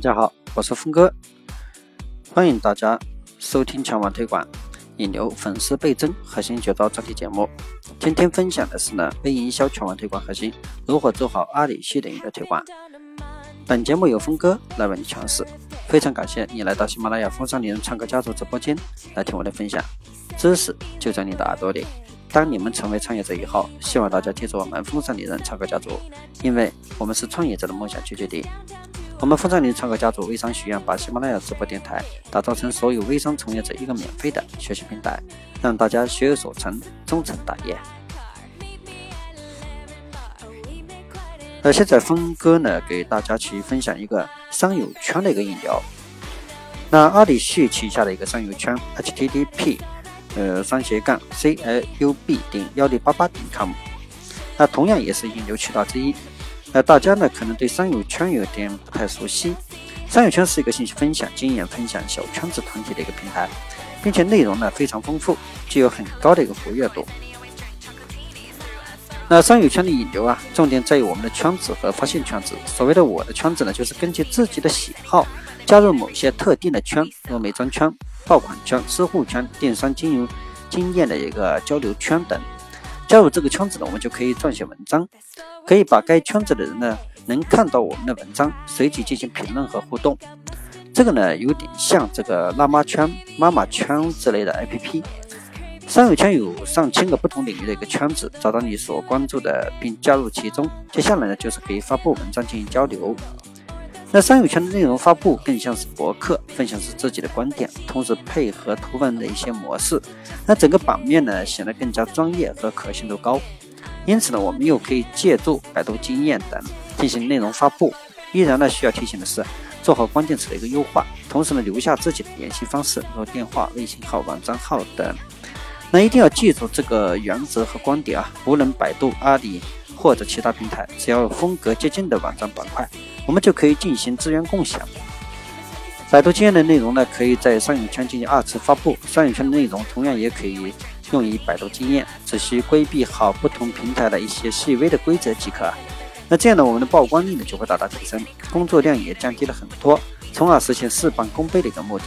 大家好，我是峰哥，欢迎大家收听全网推广引流粉丝倍增核心绝招专题节目。今天分享的是呢，微营销全网推广核心如何做好阿里系的引流推广。本节目由峰哥来为你诠释，非常感谢你来到喜马拉雅风尚女人唱歌家族直播间来听我的分享，知识就在你的耳朵里。当你们成为创业者以后，希望大家记住我们风尚女人唱歌家族，因为我们是创业者的梦想聚集地。我们丰尚林创客家族微商学院把喜马拉雅直播电台打造成所有微商从业者一个免费的学习平台，让大家学有所成，终成大业。那现在峰哥呢，给大家去分享一个商友圈的一个引流。那阿里系旗下的一个商友圈，http，呃，双斜杠 c l u b 点幺六八八点 com，那同样也是引流渠道之一。那大家呢可能对商友圈有点不太熟悉，商友圈是一个信息分享、经验分享小圈子团体的一个平台，并且内容呢非常丰富，具有很高的一个活跃度。那商友圈的引流啊，重点在于我们的圈子和发现圈子。所谓的我的圈子呢，就是根据自己的喜好加入某些特定的圈，如美妆圈、爆款圈、私户圈、电商经营经验的一个交流圈等。加入这个圈子呢，我们就可以撰写文章。可以把该圈子的人呢，能看到我们的文章，随即进行评论和互动。这个呢，有点像这个辣妈圈、妈妈圈之类的 APP。商友圈有上千个不同领域的一个圈子，找到你所关注的，并加入其中。接下来呢，就是可以发布文章进行交流。那商友圈的内容发布更像是博客，分享是自己的观点，同时配合图文的一些模式，那整个版面呢，显得更加专业和可信度高。因此呢，我们又可以借助百度经验等进行内容发布。依然呢，需要提醒的是，做好关键词的一个优化，同时呢，留下自己的联系方式，如电话、微信号、网站号等。那一定要记住这个原则和观点啊！无论百度、阿里或者其他平台，只要风格接近的网站板块，我们就可以进行资源共享。百度经验的内容呢，可以在商友圈进行二次发布，商友圈的内容同样也可以。用于百度经验，只需规避好不同平台的一些细微的规则即可。那这样呢，我们的曝光率呢就会大大提升，工作量也降低了很多，从而实现事半功倍的一个目的。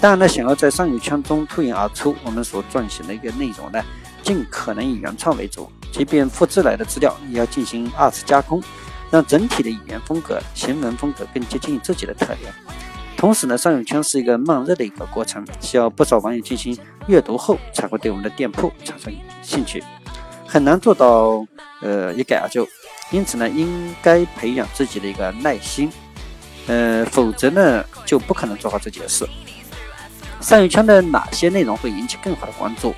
当然呢，想要在商友圈中脱颖而出，我们所撰写的一个内容呢，尽可能以原创为主，即便复制来的资料也要进行二次加工，让整体的语言风格、行文风格更接近自己的特点。同时呢，商友圈是一个慢热的一个过程，需要不少网友进行阅读后才会对我们的店铺产生兴趣，很难做到呃一改而就。因此呢，应该培养自己的一个耐心，呃，否则呢就不可能做好这件事。商友圈的哪些内容会引起更好的关注？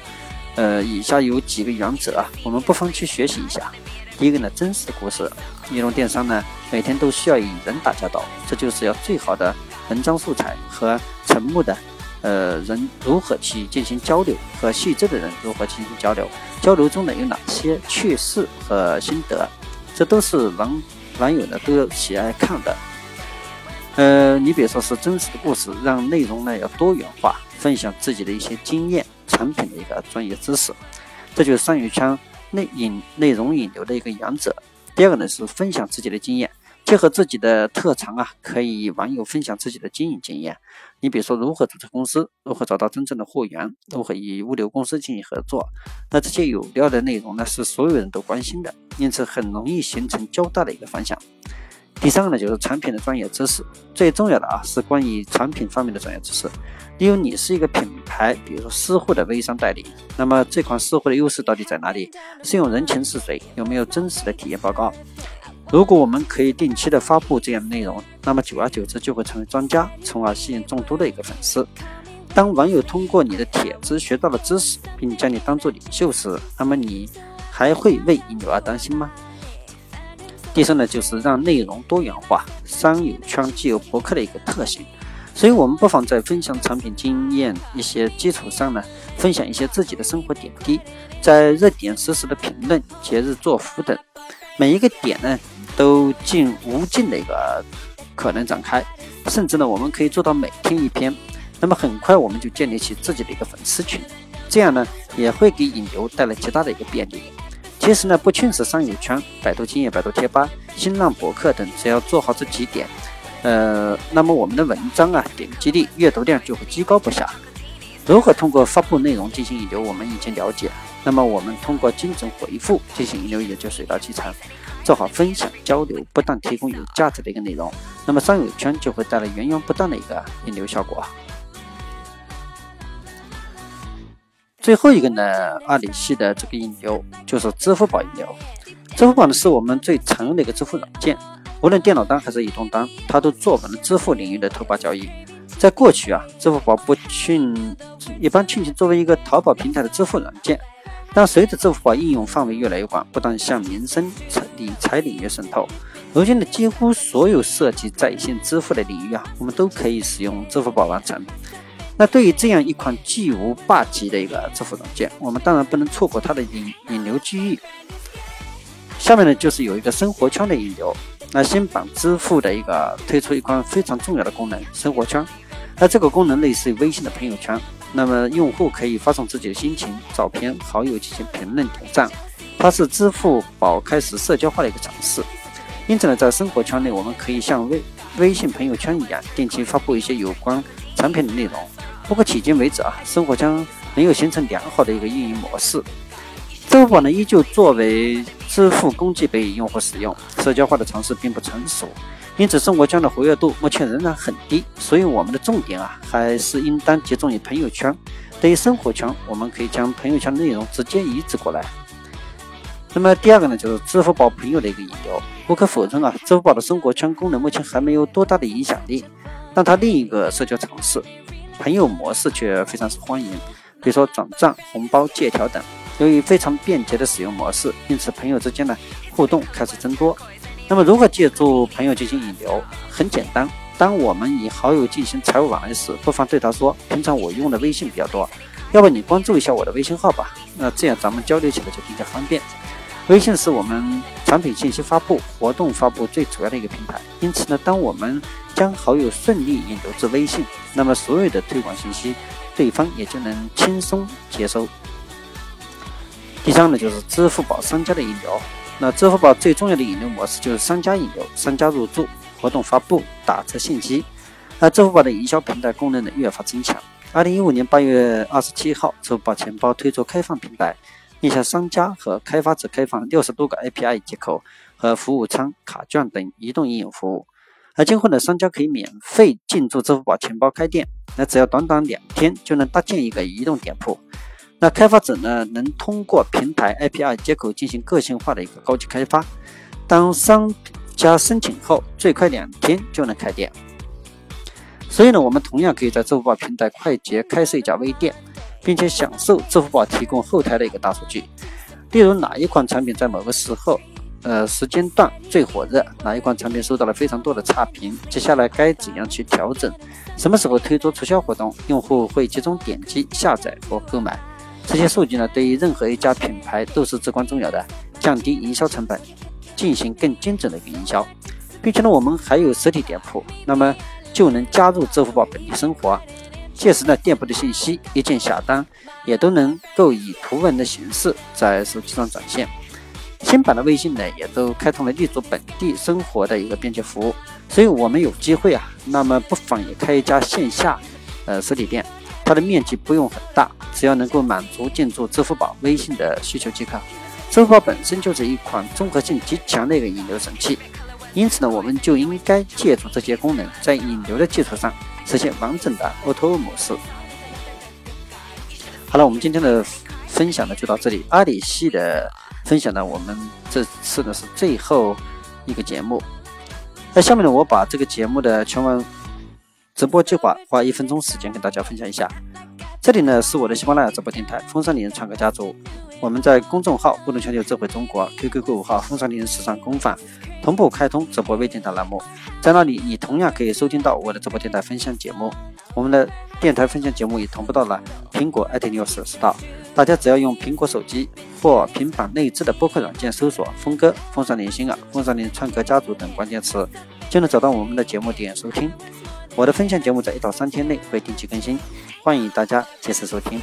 呃，以下有几个原则啊，我们不妨去学习一下。第一个呢，真实故事。内容电商呢，每天都需要与人打交道，这就是要最好的。文章素材和沉默的，呃人如何去进行交流，和细致的人如何进行交流？交流中呢有哪些趣事和心得？这都是网网友呢都喜爱看的。呃，你比如说是真实的故事，让内容呢要多元化，分享自己的一些经验、产品的一个专业知识，这就是商业圈内引内容引流的一个原则。第二个呢是分享自己的经验。结合自己的特长啊，可以与网友分享自己的经营经验。你比如说，如何注册公司，如何找到真正的货源，如何与物流公司进行合作。那这些有料的内容呢，是所有人都关心的，因此很容易形成较大的一个反响。第三个呢，就是产品的专业知识，最重要的啊，是关于产品方面的专业知识。例如，你是一个品牌，比如说私货的微商代理，那么这款私货的优势到底在哪里？适用人群是谁？有没有真实的体验报告？如果我们可以定期的发布这样的内容，那么久而久之就会成为专家，从而吸引众多的一个粉丝。当网友通过你的帖子学到了知识，并将你当做领袖时，那么你还会为引流而担心吗？第三呢，就是让内容多元化。商友圈既有博客的一个特性，所以我们不妨在分享产品经验一些基础上呢，分享一些自己的生活点滴，在热点实时的评论、节日作福等每一个点呢。都尽无尽的一个可能展开，甚至呢，我们可以做到每天一篇，那么很快我们就建立起自己的一个粉丝群，这样呢，也会给引流带来极大的一个便利。其实呢，不仅是商友圈、百度经验、百度贴吧、新浪博客等，只要做好这几点，呃，那么我们的文章啊，点击率、阅读量就会居高不下。如何通过发布内容进行引流，我们已经了解。那么我们通过精准回复进行引流，也就水到渠成。做好分享交流，不断提供有价值的一个内容，那么商友圈就会带来源源不断的一个引流效果。最后一个呢，阿里系的这个引流就是支付宝引流。支付宝呢是我们最常用的一个支付软件，无论电脑端还是移动端，它都做稳了支付领域的头把交易。在过去啊，支付宝不庆一般庆幸作为一个淘宝平台的支付软件，但随着支付宝应用范围越来越广，不断向民生、理财领域渗透，如今的几乎所有涉及在线支付的领域啊，我们都可以使用支付宝完成。那对于这样一款巨无霸级的一个支付软件，我们当然不能错过它的引引流机遇。下面呢，就是有一个生活圈的引流。那新版支付的一个推出一款非常重要的功能——生活圈。那这个功能类似于微信的朋友圈，那么用户可以发送自己的心情、照片，好友进行评论点赞。它是支付宝开始社交化的一个尝试。因此呢，在生活圈内，我们可以像微微信朋友圈一样，定期发布一些有关产品的内容。不过迄今为止啊，生活圈没有形成良好的一个运营模式。支付宝呢，依旧作为支付工具被用户使用，社交化的尝试并不成熟，因此生活圈的活跃度目前仍然很低。所以我们的重点啊，还是应当集中于朋友圈。对于生活圈，我们可以将朋友圈内容直接移植过来。那么第二个呢，就是支付宝朋友的一个引流。不可否认啊，支付宝的生活圈功能目前还没有多大的影响力，但它另一个社交尝试。朋友模式却非常受欢迎，比如说转账、红包、借条等。由于非常便捷的使用模式，因此朋友之间的互动开始增多。那么如何借助朋友进行引流？很简单，当我们与好友进行财务往来时，不妨对他说：“平常我用的微信比较多，要不你关注一下我的微信号吧？那这样咱们交流起来就比较方便。”微信是我们产品信息发布、活动发布最主要的一个平台，因此呢，当我们将好友顺利引流至微信，那么所有的推广信息，对方也就能轻松接收。第三呢，就是支付宝商家的引流。那支付宝最重要的引流模式就是商家引流，商家入驻、活动发布、打车信息。那支付宝的营销平台功能呢越发增强。二零一五年八月二十七号，支付宝钱包推出开放平台。面向商家和开发者开放六十多个 API 接口和服务仓、卡券等移动应用服务，而今后呢，商家可以免费进驻支付宝钱包开店，那只要短短两天就能搭建一个移动店铺。那开发者呢，能通过平台 API 接口进行个性化的一个高级开发。当商家申请后，最快两天就能开店。所以呢，我们同样可以在支付宝平台快捷开设一家微店。并且享受支付宝提供后台的一个大数据，例如哪一款产品在某个时候、呃时间段最火热，哪一款产品收到了非常多的差评，接下来该怎样去调整，什么时候推出促销活动，用户会集中点击下载或购买，这些数据呢，对于任何一家品牌都是至关重要的，降低营销成本，进行更精准的一个营销，并且呢，我们还有实体店铺，那么就能加入支付宝本地生活。届时呢，店铺的信息一键下单，也都能够以图文的形式在手机上展现。新版的微信呢，也都开通了立足本地生活的一个便捷服务。所以，我们有机会啊，那么不妨也开一家线下呃实体店，它的面积不用很大，只要能够满足进驻支付宝、微信的需求即可。支付宝本身就是一款综合性极强的一个引流神器，因此呢，我们就应该借助这些功能，在引流的基础上。实现完整的 O2O 模式。好了，我们今天的分享呢就到这里。阿里系的分享呢，我们这次呢是最后一个节目。那下面呢，我把这个节目的全文直播计划花一分钟时间跟大家分享一下。这里呢是我的喜马拉雅直播电台“风尚丽人唱歌家族”。我们在公众号“不能全球智慧中国 ”QQ 购物号“风尚丽人时尚工坊”同步开通直播微电台栏目，在那里你同样可以收听到我的直播电台分享节目。我们的电台分享节目也同步到了苹果 iTunes Store，大家只要用苹果手机或平板内置的播客软件搜索“峰哥”“风尚连心啊”“风尚连唱歌家族”等关键词，就能找到我们的节目点收听。我的分享节目在一到三天内会定期更新，欢迎大家届时收听。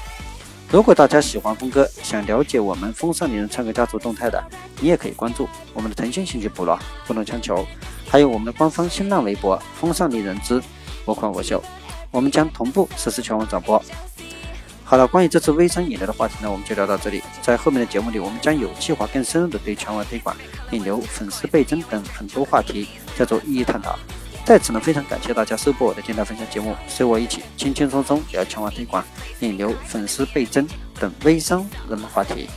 如果大家喜欢峰哥，想了解我们风尚丽人唱歌家族动态的，你也可以关注我们的腾讯兴趣部落“不能强求”，还有我们的官方新浪微博“风尚丽人之我款我秀”，我们将同步实施全网转播。好了，关于这次微商引流的话题呢，我们就聊到这里。在后面的节目里，我们将有计划、更深入的对全网推广、引流、粉丝倍增等很多话题再做一一探讨。在此呢，非常感谢大家收播我的电台分享节目，随我一起轻轻松松聊强化推广、引流、粉丝倍增等微商热门话题。